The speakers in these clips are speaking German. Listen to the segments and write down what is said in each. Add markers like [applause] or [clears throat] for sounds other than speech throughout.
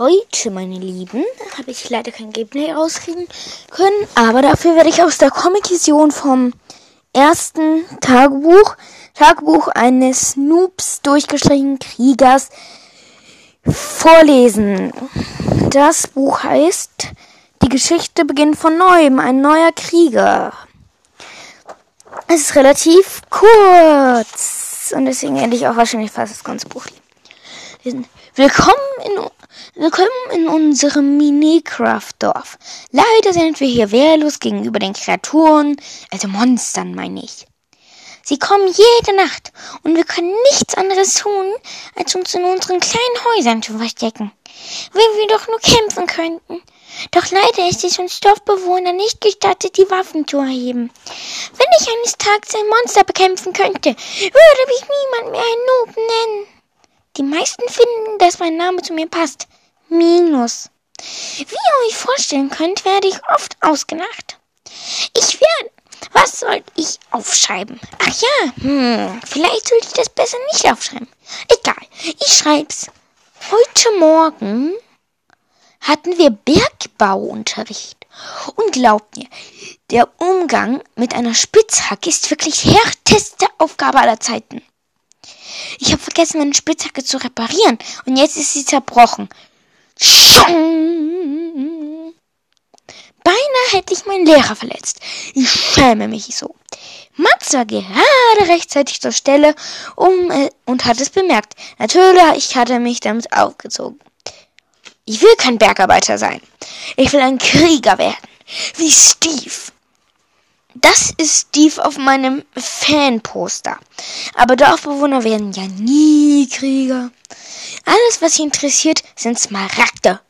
Heute, meine Lieben, habe ich leider kein Gameplay rauskriegen können, aber dafür werde ich aus der Comic-Vision vom ersten Tagebuch, Tagebuch eines Noobs durchgestrichenen Kriegers vorlesen. Das Buch heißt Die Geschichte beginnt von neuem, ein neuer Krieger. Es ist relativ kurz und deswegen werde ich auch wahrscheinlich fast das ganze Buch lesen. Willkommen in Willkommen in unserem Minecraft-Dorf. Leider sind wir hier wehrlos gegenüber den Kreaturen, also Monstern meine ich. Sie kommen jede Nacht und wir können nichts anderes tun, als uns in unseren kleinen Häusern zu verstecken. Wenn wir doch nur kämpfen könnten. Doch leider ist es uns Dorfbewohner nicht gestattet, die Waffen zu erheben. Wenn ich eines Tages ein Monster bekämpfen könnte, würde mich niemand mehr ein Noob nennen. Die meisten finden, dass mein Name zu mir passt. Minus. Wie ihr euch vorstellen könnt, werde ich oft ausgelacht. Ich werde. Was soll ich aufschreiben? Ach ja, hm, vielleicht sollte ich das besser nicht aufschreiben. Egal, ich schreib's. Heute Morgen hatten wir Bergbauunterricht. Und glaubt mir, der Umgang mit einer Spitzhacke ist wirklich härteste Aufgabe aller Zeiten. Ich habe vergessen, meine Spitzhacke zu reparieren und jetzt ist sie zerbrochen. Beinahe hätte ich meinen Lehrer verletzt. Ich schäme mich so. Max war gerade rechtzeitig zur Stelle um, äh, und hat es bemerkt. Natürlich hat er mich damit aufgezogen. Ich will kein Bergarbeiter sein. Ich will ein Krieger werden. Wie Steve. Das ist Steve auf meinem Fanposter. Aber Dorfbewohner werden ja nie Krieger. Alles, was sie interessiert, sind Smaragde.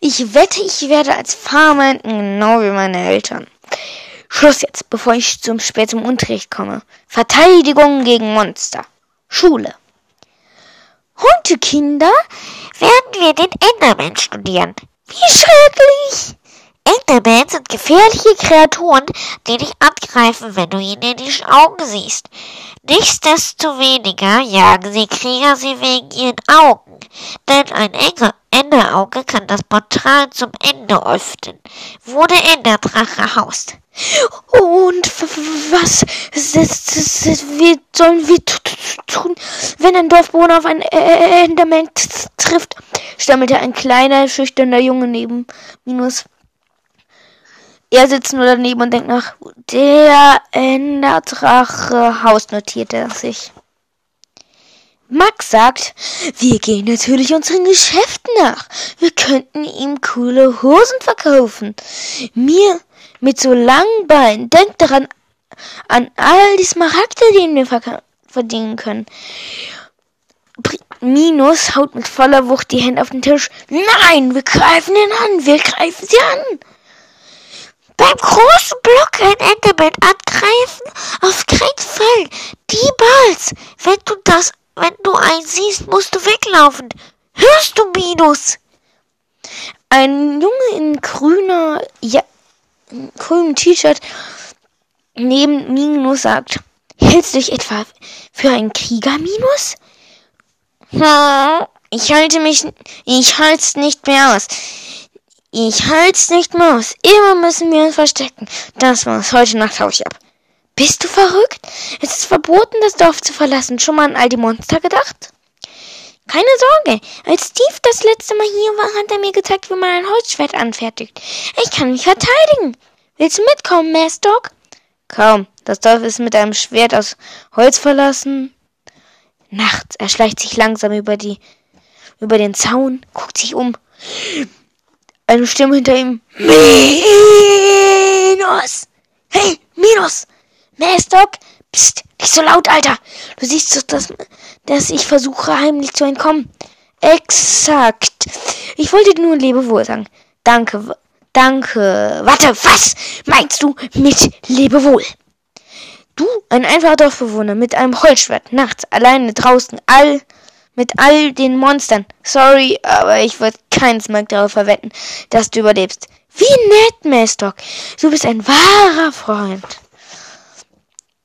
Ich wette, ich werde als Farmer genau wie meine Eltern. Schluss jetzt, bevor ich zum spät zum Unterricht komme. Verteidigung gegen Monster. Schule. Heute, Kinder, werden wir den Enderman studieren. Wie schrecklich! Endermen sind gefährliche Kreaturen, die dich angreifen, wenn du ihnen in die Augen siehst. Nichtsdestoweniger jagen sie Krieger sie wegen ihren Augen, denn ein Enderauge kann das Portal zum Ende öffnen, wo der Enderdrache haust. Und was sollen wir tun, wenn ein Dorfbewohner auf ein Enderman trifft? stammelte ein kleiner, schüchterner Junge neben Minus. Er sitzt nur daneben und denkt nach. Der Enderdrache Haus notiert er sich. Max sagt, wir gehen natürlich unseren Geschäften nach. Wir könnten ihm coole Hosen verkaufen. Mir mit so langen Beinen. Denkt daran, an all die Smaragde, die wir verdienen können. Minus haut mit voller Wucht die Hände auf den Tisch. Nein, wir greifen ihn an. Wir greifen sie an beim großen Block ein Enderman angreifen? Auf keinen Fall. Niemals. Wenn du das, wenn du einen siehst, musst du weglaufen. Hörst du, Minus? Ein Junge in grüner, ja, grünem T-Shirt neben Minus sagt, hältst du dich etwa für einen Krieger, Minus? Hm, ich halte mich, ich halte nicht mehr aus. Ich halt's nicht mehr aus. Immer müssen wir uns verstecken. Das war's. Heute Nacht hau ich ab. Bist du verrückt? Es ist verboten, das Dorf zu verlassen. Schon mal an all die Monster gedacht? Keine Sorge. Als Steve das letzte Mal hier war, hat er mir gezeigt, wie man ein Holzschwert anfertigt. Ich kann mich verteidigen. Willst du mitkommen, Mastock? Kaum. Das Dorf ist mit einem Schwert aus Holz verlassen. Nachts. Er schleicht sich langsam über die, über den Zaun, guckt sich um. Eine Stimme hinter ihm. Minus! Hey, Minus! Mastock! Psst, nicht so laut, Alter! Du siehst doch, dass, dass ich versuche, heimlich zu entkommen. Exakt. Ich wollte dir nur Lebewohl sagen. Danke, danke. Warte, was meinst du mit Lebewohl? Du, ein einfacher Dorfbewohner mit einem Holzschwert, nachts alleine draußen, all mit all den Monstern. Sorry, aber ich würde keins Mark darauf verwenden, dass du überlebst. Wie nett, Mastock. Du bist ein wahrer Freund.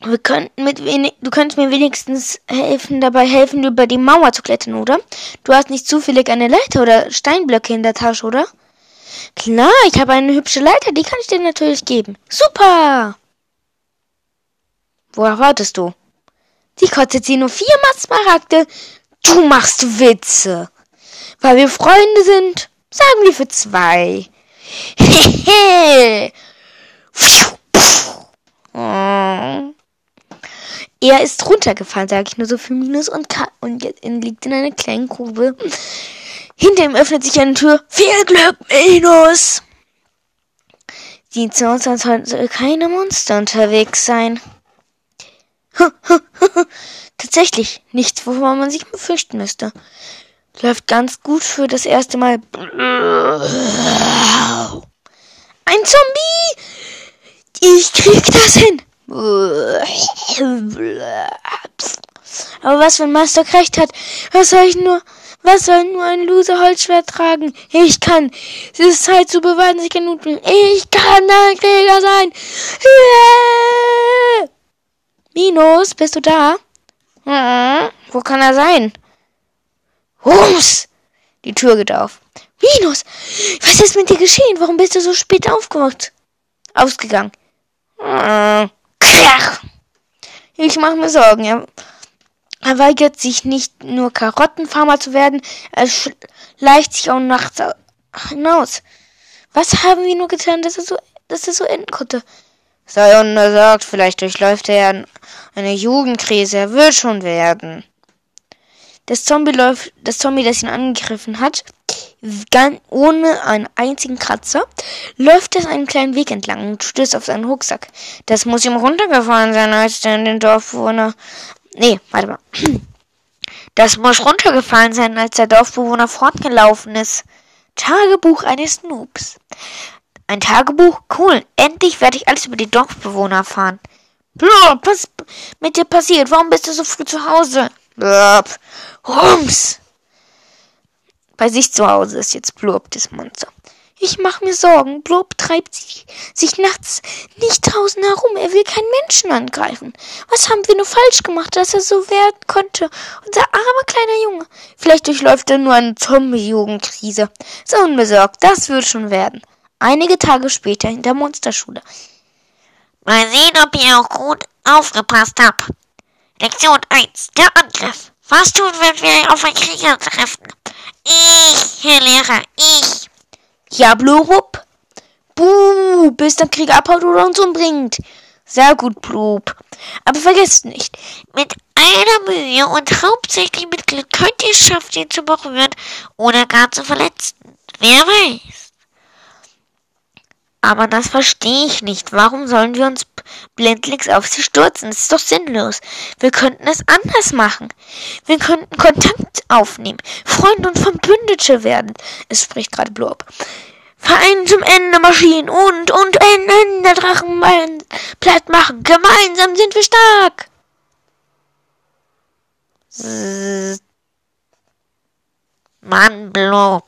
Wir könnten mit wenig, du könntest mir wenigstens helfen, dabei helfen, über die Mauer zu klettern, oder? Du hast nicht zufällig eine Leiter oder Steinblöcke in der Tasche, oder? Klar, ich habe eine hübsche Leiter, die kann ich dir natürlich geben. Super! Worauf wartest du? Die kostet sie nur viermal Smaragde. Du machst Witze. Weil wir Freunde sind, sagen wir für zwei. Hehe. [laughs] Er ist runtergefallen, sage ich nur so für Minus und K und jetzt liegt in einer kleinen Grube. Hinter ihm öffnet sich eine Tür. Viel Glück, Minus! Sieht so aus, als sollten keine Monster unterwegs sein. [laughs] Tatsächlich, nichts, wovor man sich befürchten müsste. Läuft ganz gut für das erste Mal. Ein Zombie! Ich krieg das hin! Aber was, wenn Master recht hat? Was soll ich nur, was soll nur ein Loser Holzschwert tragen? Ich kann. Es ist Zeit zu beweisen, ich kann Mut Ich kann ein Krieger sein. Yeah! Minus, bist du da? Hm, wo kann er sein? Rums! Die Tür geht auf. Minus, was ist mit dir geschehen? Warum bist du so spät aufgewacht? Ausgegangen. Hm, krach. Ich mache mir Sorgen. Er, er weigert sich nicht nur Karottenfarmer zu werden, er schleicht sich auch nachts hinaus. Was haben wir nur getan, dass er so, dass er so enden konnte? Sei untersagt, vielleicht durchläuft er eine Jugendkrise, er wird schon werden. Das Zombie läuft, das Zombie, das ihn angegriffen hat, ganz ohne einen einzigen Kratzer, läuft es einen kleinen Weg entlang und stößt auf seinen Rucksack. Das muss ihm runtergefallen sein, als er in den Dorfbewohner. Nee, warte mal. [clears throat] Das muss runtergefallen sein, als der Dorfbewohner fortgelaufen ist. Tagebuch eines Noobs. Ein Tagebuch? Cool. Endlich werde ich alles über die Dorfbewohner erfahren. Blub, was mit dir passiert? Warum bist du so früh zu Hause? Blub. Rums. Bei sich zu Hause ist jetzt Blub das Monster. Ich mache mir Sorgen. Blub treibt sich, sich nachts nicht draußen herum. Er will keinen Menschen angreifen. Was haben wir nur falsch gemacht, dass er so werden konnte? Unser armer kleiner Junge. Vielleicht durchläuft er nur eine Zombie-Jugendkrise. So unbesorgt. Das wird schon werden. Einige Tage später in der Monsterschule. Mal sehen, ob ihr auch gut aufgepasst habt. Lektion 1. Der Angriff. Was tun, wenn wir auf einen Krieger treffen? Ich, Herr Lehrer, ich. Ja, Blub. Buh, bis der Krieger abhaut oder uns umbringt. Sehr gut, Blub. Aber vergesst nicht, mit einer Mühe und hauptsächlich mit Glück könnt ihr es schaffen, ihn zu berühren oder gar zu verletzen. Wer weiß. Aber das verstehe ich nicht. Warum sollen wir uns blindlings auf sie stürzen? Das ist doch sinnlos. Wir könnten es anders machen. Wir könnten Kontakt aufnehmen, Freunde und Verbündete werden. Es spricht gerade Blob. Verein zum Ende Maschinen und und Ende Drachen platt machen. Gemeinsam sind wir stark. Mann, Blob.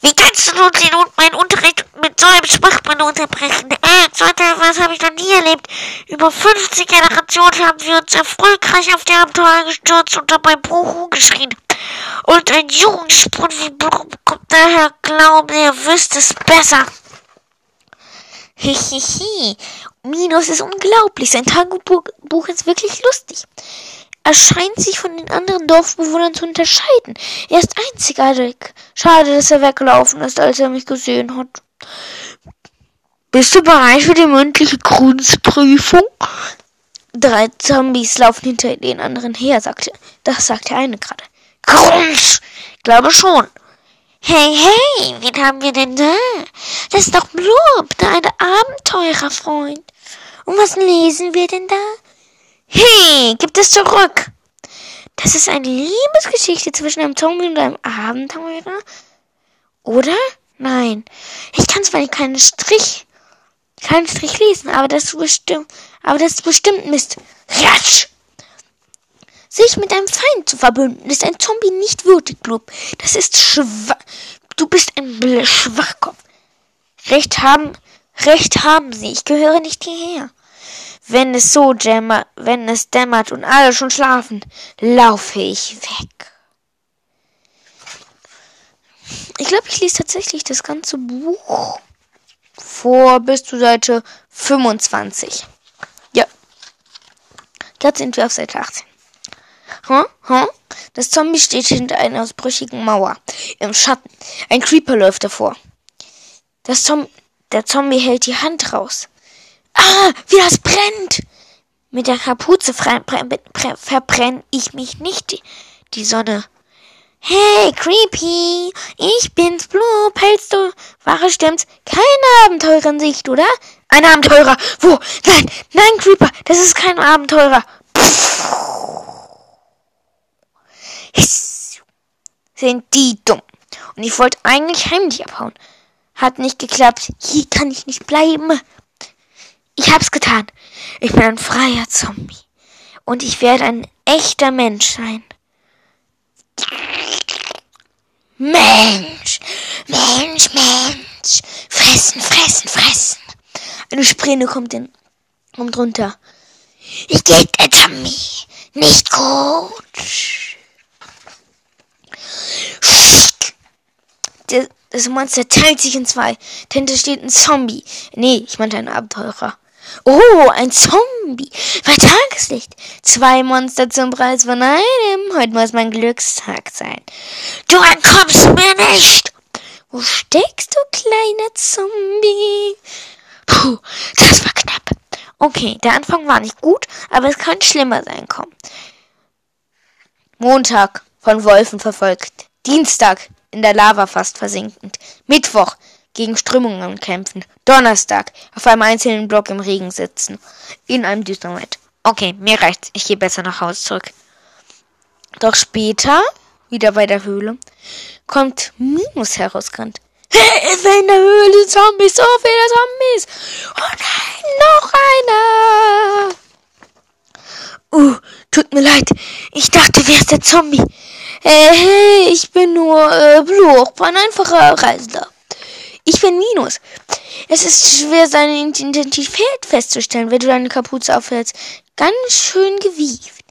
Wie kannst du nun den, meinen Unterricht mit so einem Schwachmann unterbrechen? Äh, zweiter, was habe ich noch nie erlebt? Über 50 Generationen haben wir uns erfolgreich auf die Abenteuer gestürzt und dabei Buhu geschrien. Und ein Jugendsprung wie Blum kommt daher, glauben, ihr wisst es besser. Hihihi. Minus ist unglaublich. Sein Tagebuch ist wirklich lustig. Er scheint sich von den anderen Dorfbewohnern zu unterscheiden. Er ist einzigartig. Schade, dass er weggelaufen ist, als er mich gesehen hat. Bist du bereit für die mündliche Kunstprüfung? Drei Zombies laufen hinter den anderen her, sagte. Das sagte eine gerade. Grunz! Glaube schon. Hey, hey, wen haben wir denn da? Das ist doch Blub, dein Abenteurerfreund. Und was lesen wir denn da? Hey, gib es zurück! Das ist eine Liebesgeschichte zwischen einem Zombie und einem Abenteurer. Oder? Nein. Ich kann zwar keinen Strich, keinen Strich lesen, aber das bestimmt, aber das ist bestimmt Mist. Ratsch! Sich mit einem Feind zu verbünden, ist ein Zombie nicht würdig, Blub. Das ist schwach. Du bist ein Schwachkopf. Recht haben, Recht haben sie. Ich gehöre nicht hierher. Wenn es so dämmert, wenn es dämmert und alle schon schlafen, laufe ich weg. Ich glaube, ich lese tatsächlich das ganze Buch vor bis zur Seite 25. Ja. Jetzt sind wir auf Seite 18. Hm? Hm? Das Zombie steht hinter einer ausbrüchigen Mauer. Im Schatten. Ein Creeper läuft davor. Das Zom der Zombie hält die Hand raus. Ah, wie das brennt! Mit der Kapuze verbrenne ich mich nicht die, Sonne. Hey, Creepy, ich bin's, Blue, hältst du? Wahre stimmt's? Keine Abenteurer in Sicht, oder? Ein Abenteurer! Wo? Nein, nein, Creeper, das ist kein Abenteurer. Hiss. Sind die dumm. Und ich wollte eigentlich heimlich abhauen. Hat nicht geklappt. Hier kann ich nicht bleiben. Ich hab's getan. Ich bin ein freier Zombie. Und ich werde ein echter Mensch sein. Mensch, Mensch, Mensch. Fressen, fressen, fressen. Eine Sprinne kommt, in, kommt runter. Ich geht der Zombie. Nicht gut. Das Monster teilt sich in zwei. Dahinter steht ein Zombie. Nee, ich meinte ein Abenteurer. Oh, ein Zombie. Bei Tageslicht. Zwei Monster zum Preis von einem. Heute muss mein Glückstag sein. Du entkommst mir nicht. Wo steckst du, kleiner Zombie? Puh, das war knapp. Okay, der Anfang war nicht gut, aber es könnte schlimmer sein. Komm. Montag, von Wolfen verfolgt. Dienstag, in der Lava fast versinkend. Mittwoch, gegen Strömungen kämpfen. Donnerstag auf einem einzelnen Block im Regen sitzen. In einem düsteren Wald. Okay, mir reicht's. Ich gehe besser nach Hause zurück. Doch später, wieder bei der Höhle, kommt Minus herausgerannt. Hilfe in der Höhle, Zombies, so viele Zombies. Oh nein, noch einer. Uh, tut mir leid. Ich dachte, wer ist der Zombie? Hey, hey, ich bin nur äh, Bluch, ein einfacher Reisender. Ich bin Minus. Es ist schwer, seine Identität festzustellen, wenn du deine Kapuze aufhältst. Ganz schön gewieft.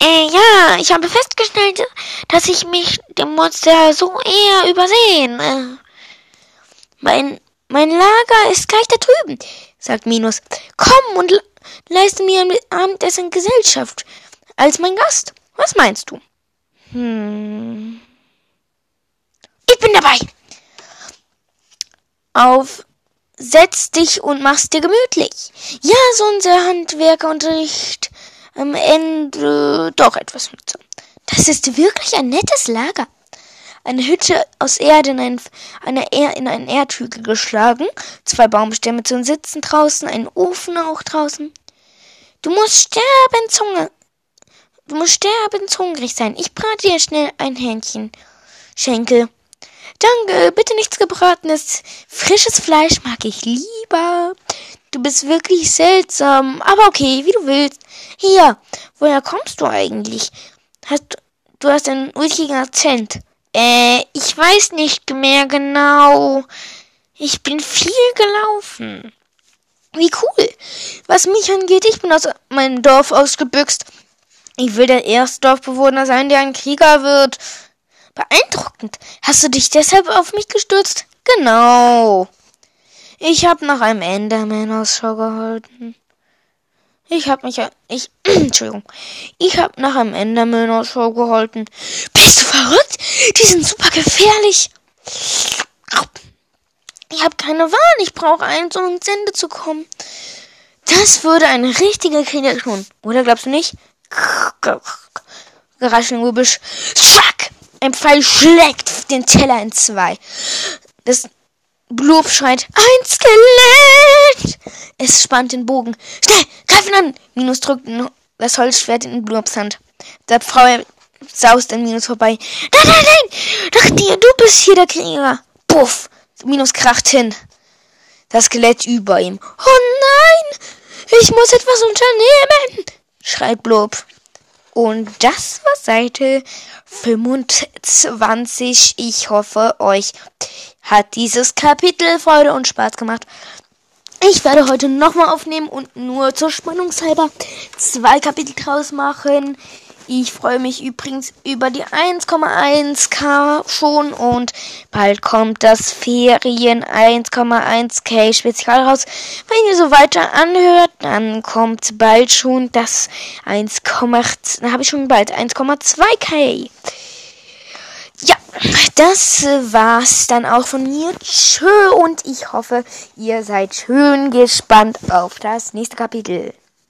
Äh, ja, ich habe festgestellt, dass ich mich dem Monster so eher übersehen. Äh, mein, mein Lager ist gleich da drüben, sagt Minus. Komm und leiste mir am Abendessen Gesellschaft als mein Gast. Was meinst du? Hm. Ich bin dabei auf Setz dich und mach's dir gemütlich. Ja, so unser Handwerkerunterricht am Ende doch etwas mit. Das ist wirklich ein nettes Lager. Eine Hütte aus Erde in, ein, eine er in einen Erdhügel geschlagen, zwei Baumstämme zum Sitzen draußen, ein Ofen auch draußen. Du musst sterben, Zunge. Du musst sterben, hungrig sein. Ich brate dir schnell ein Hähnchen. Schenkel. Danke, bitte nichts gebratenes. Frisches Fleisch mag ich lieber. Du bist wirklich seltsam. Aber okay, wie du willst. Hier, woher kommst du eigentlich? Hast, du hast einen ulkigen Akzent. Äh, ich weiß nicht mehr genau. Ich bin viel gelaufen. Wie cool. Was mich angeht, ich bin aus meinem Dorf ausgebüxt. Ich will der erste Dorfbewohner sein, der ein Krieger wird. Beeindruckend. Hast du dich deshalb auf mich gestürzt? Genau. Ich hab nach einem Enderman Ausschau gehalten. Ich hab mich, ich, [clears throat] Entschuldigung. Ich hab nach einem Enderman Ausschau gehalten. Bist du verrückt? Die sind super gefährlich. Ich hab keine Wahl. Ich brauche eins, um ins Ende zu kommen. Das würde ein richtiger Krieger tun. Oder glaubst du nicht? Gerascheln Gebüsch. Zack! Ein Pfeil schlägt den Teller in zwei. Das Blub schreit, ein Skelett! Es spannt den Bogen. Schnell, greifen an! Minus drückt das Holzschwert in Blubs Hand. Der Frau saust an Minus vorbei. Nein, nein, nein! Doch dir, du bist hier der Krieger. Puff! Minus kracht hin. Das Skelett über ihm. Oh nein! Ich muss etwas unternehmen! schreit Blub. Und das war Seite 25. Ich hoffe, euch hat dieses Kapitel Freude und Spaß gemacht. Ich werde heute nochmal aufnehmen und nur zur Spannungshalber zwei Kapitel draus machen. Ich freue mich übrigens über die 1,1k schon und bald kommt das Ferien 1,1k Spezial raus. Wenn ihr so weiter anhört, dann kommt bald schon das 1, dann habe ich schon bald 1,2k. Ja, das war's dann auch von mir. Tschö und ich hoffe, ihr seid schön gespannt auf das nächste Kapitel.